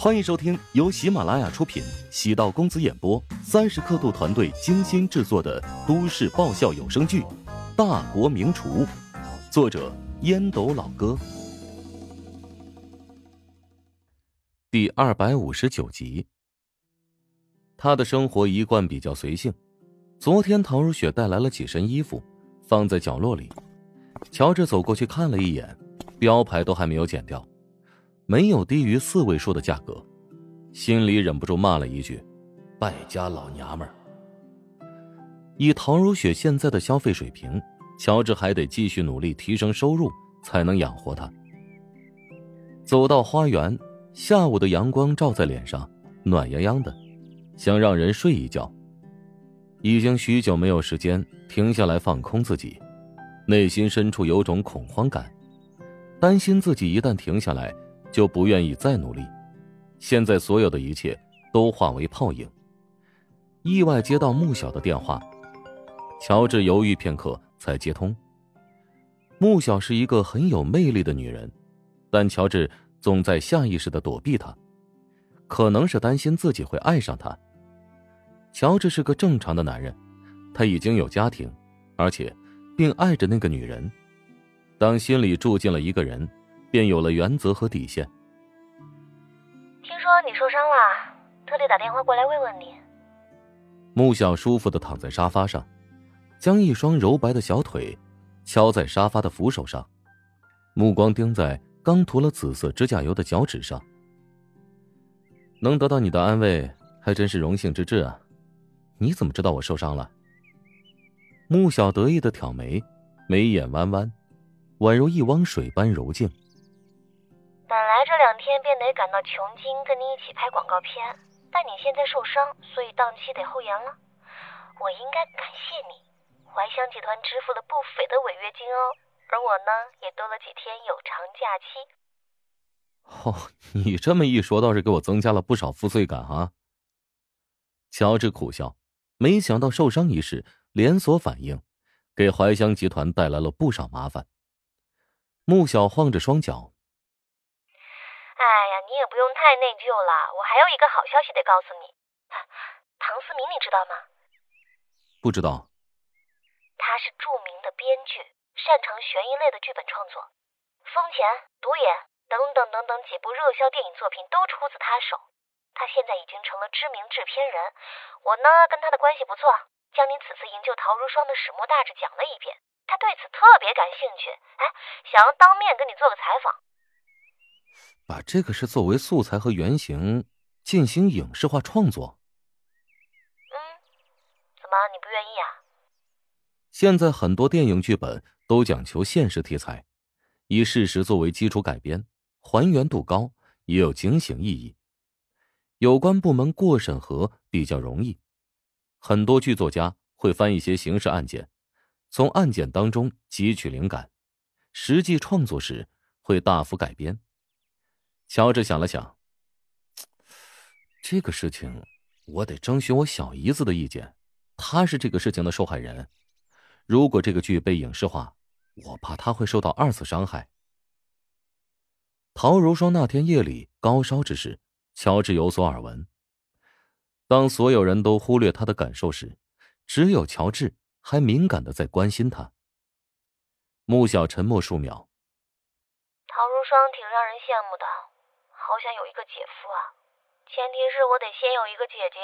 欢迎收听由喜马拉雅出品、喜道公子演播、三十刻度团队精心制作的都市爆笑有声剧《大国名厨》，作者烟斗老哥，第二百五十九集。他的生活一贯比较随性。昨天唐如雪带来了几身衣服，放在角落里。乔治走过去看了一眼，标牌都还没有剪掉。没有低于四位数的价格，心里忍不住骂了一句：“败家老娘们儿。”以唐如雪现在的消费水平，乔治还得继续努力提升收入，才能养活她。走到花园，下午的阳光照在脸上，暖洋洋的，想让人睡一觉。已经许久没有时间停下来放空自己，内心深处有种恐慌感，担心自己一旦停下来。就不愿意再努力，现在所有的一切都化为泡影。意外接到穆小的电话，乔治犹豫片刻才接通。穆小是一个很有魅力的女人，但乔治总在下意识的躲避她，可能是担心自己会爱上她。乔治是个正常的男人，他已经有家庭，而且并爱着那个女人。当心里住进了一个人。便有了原则和底线。听说你受伤了，特地打电话过来慰问你。穆小舒服的躺在沙发上，将一双柔白的小腿敲在沙发的扶手上，目光盯在刚涂了紫色指甲油的脚趾上。能得到你的安慰，还真是荣幸之至啊！你怎么知道我受伤了？穆小得意的挑眉，眉眼弯弯，宛如一汪水般柔静。本来这两天便得赶到琼京跟你一起拍广告片，但你现在受伤，所以档期得后延了。我应该感谢你，怀香集团支付了不菲的违约金哦，而我呢也多了几天有偿假期。哦，你这么一说，倒是给我增加了不少负罪感啊。乔治苦笑，没想到受伤一事连锁反应，给怀香集团带来了不少麻烦。穆小晃着双脚。你也不用太内疚了，我还有一个好消息得告诉你。唐思明，你知道吗？不知道。他是著名的编剧，擅长悬疑类的剧本创作，《风前》《独眼》等等等等几部热销电影作品都出自他手。他现在已经成了知名制片人，我呢跟他的关系不错，将你此次营救陶如霜的始末大致讲了一遍，他对此特别感兴趣，哎，想要当面跟你做个采访。把这个事作为素材和原型进行影视化创作。嗯，怎么你不愿意啊？现在很多电影剧本都讲求现实题材，以事实作为基础改编，还原度高，也有警醒意义。有关部门过审核比较容易，很多剧作家会翻一些刑事案件，从案件当中汲取灵感，实际创作时会大幅改编。乔治想了想，这个事情我得征询我小姨子的意见，她是这个事情的受害人。如果这个剧被影视化，我怕她会受到二次伤害。陶如霜那天夜里高烧之事，乔治有所耳闻。当所有人都忽略他的感受时，只有乔治还敏感的在关心他。穆小沉默数秒，陶如霜挺让人羡慕的。好想有一个姐夫啊，前提是我得先有一个姐姐。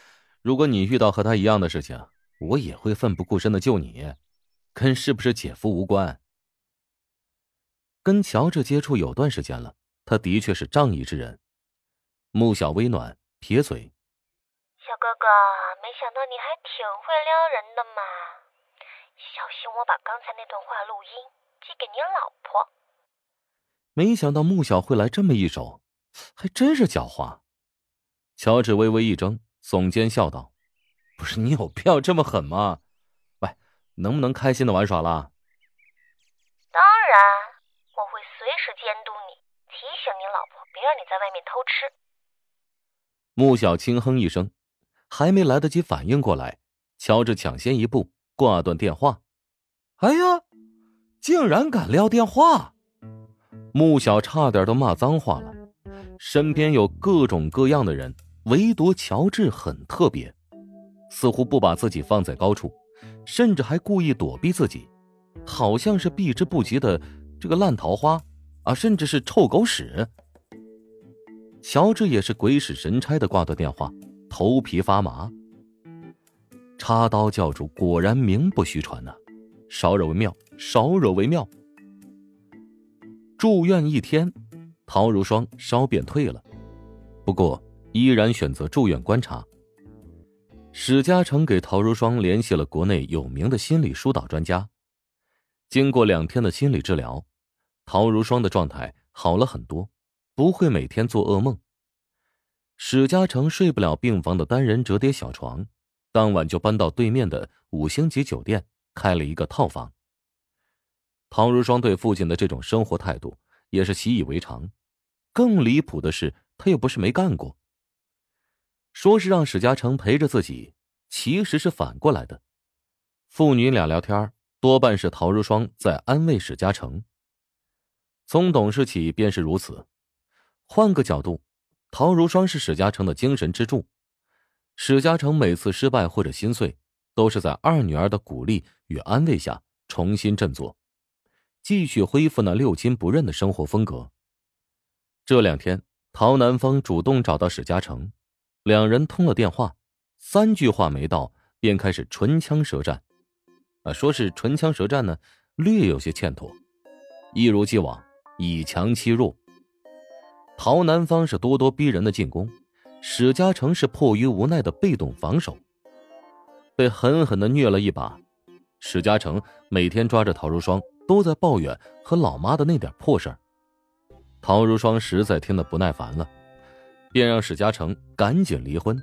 如果你遇到和他一样的事情，我也会奋不顾身的救你，跟是不是姐夫无关。跟乔治接触有段时间了，他的确是仗义之人。穆小微暖，撇嘴：“小哥哥，没想到你还挺会撩人的嘛，小心我把刚才那段话录音寄给你老婆。”没想到穆小会来这么一手，还真是狡猾。乔治微微一怔，耸肩笑道：“不是你有必要这么狠吗？喂，能不能开心的玩耍了？”“当然，我会随时监督你，提醒你老婆别让你在外面偷吃。”穆小轻哼一声，还没来得及反应过来，乔治抢先一步挂断电话。“哎呀，竟然敢撂电话！”穆小差点都骂脏话了。身边有各种各样的人，唯独乔治很特别，似乎不把自己放在高处，甚至还故意躲避自己，好像是避之不及的这个烂桃花啊，甚至是臭狗屎。乔治也是鬼使神差的挂断电话，头皮发麻。插刀教主果然名不虚传呐，少惹为妙，少惹为妙。住院一天。陶如霜稍变退了，不过依然选择住院观察。史嘉诚给陶如霜联系了国内有名的心理疏导专家，经过两天的心理治疗，陶如霜的状态好了很多，不会每天做噩梦。史嘉诚睡不了病房的单人折叠小床，当晚就搬到对面的五星级酒店开了一个套房。陶如霜对父亲的这种生活态度。也是习以为常，更离谱的是，他又不是没干过。说是让史嘉诚陪着自己，其实是反过来的。父女俩聊天，多半是陶如霜在安慰史嘉诚。从懂事起便是如此。换个角度，陶如霜是史嘉诚的精神支柱。史嘉诚每次失败或者心碎，都是在二女儿的鼓励与安慰下重新振作。继续恢复那六亲不认的生活风格。这两天，陶南方主动找到史嘉诚，两人通了电话，三句话没到，便开始唇枪舌战。啊，说是唇枪舌战呢，略有些欠妥。一如既往，以强欺弱。陶南方是咄咄逼人的进攻，史嘉诚是迫于无奈的被动防守。被狠狠的虐了一把，史嘉诚每天抓着陶如霜。都在抱怨和老妈的那点破事儿，陶如霜实在听得不耐烦了，便让史嘉诚赶紧离婚。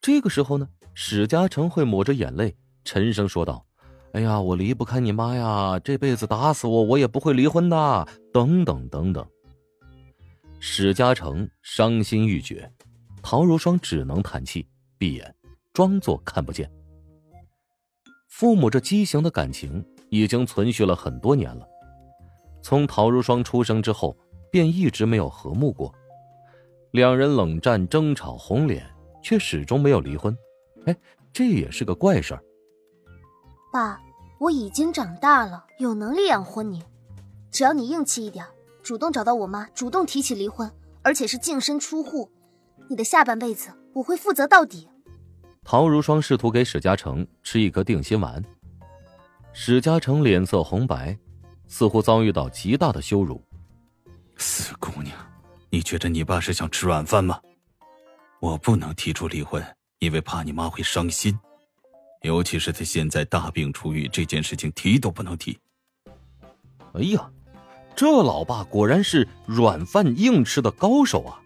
这个时候呢，史嘉诚会抹着眼泪，沉声说道：“哎呀，我离不开你妈呀，这辈子打死我我也不会离婚的。”等等等等。史嘉诚伤心欲绝，陶如霜只能叹气，闭眼，装作看不见。父母这畸形的感情。已经存续了很多年了，从陶如霜出生之后，便一直没有和睦过。两人冷战、争吵、红脸，却始终没有离婚。哎，这也是个怪事儿。爸，我已经长大了，有能力养活你。只要你硬气一点，主动找到我妈，主动提起离婚，而且是净身出户，你的下半辈子我会负责到底。陶如霜试图给史嘉诚吃一颗定心丸。史嘉诚脸色红白，似乎遭遇到极大的羞辱。死姑娘，你觉得你爸是想吃软饭吗？我不能提出离婚，因为怕你妈会伤心，尤其是她现在大病初愈，这件事情提都不能提。哎呀，这老爸果然是软饭硬吃的高手啊！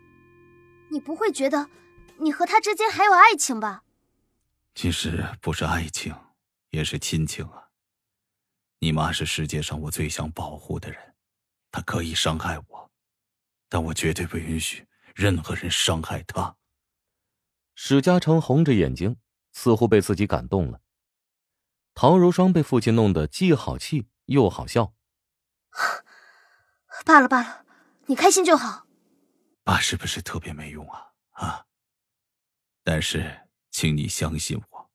你不会觉得你和他之间还有爱情吧？其实不是爱情，也是亲情啊。你妈是世界上我最想保护的人，她可以伤害我，但我绝对不允许任何人伤害她。史嘉诚红着眼睛，似乎被自己感动了。陶如霜被父亲弄得既好气又好笑。罢了罢了，你开心就好。爸是不是特别没用啊？啊！但是，请你相信我，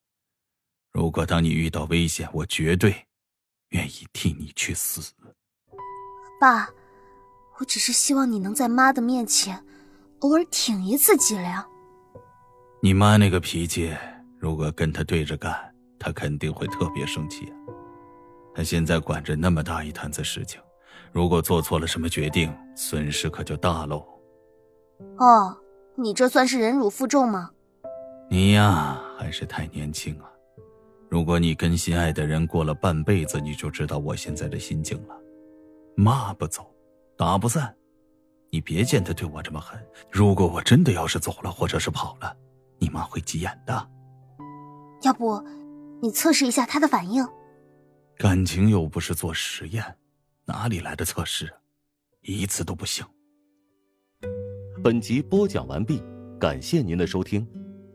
如果当你遇到危险，我绝对。愿意替你去死，爸，我只是希望你能在妈的面前偶尔挺一次脊梁。你妈那个脾气，如果跟她对着干，她肯定会特别生气。她现在管着那么大一摊子事情，如果做错了什么决定，损失可就大喽。哦，你这算是忍辱负重吗？你呀，还是太年轻啊。如果你跟心爱的人过了半辈子，你就知道我现在的心境了。骂不走，打不散，你别见他对我这么狠。如果我真的要是走了，或者是跑了，你妈会急眼的。要不，你测试一下他的反应？感情又不是做实验，哪里来的测试？一次都不行。本集播讲完毕，感谢您的收听。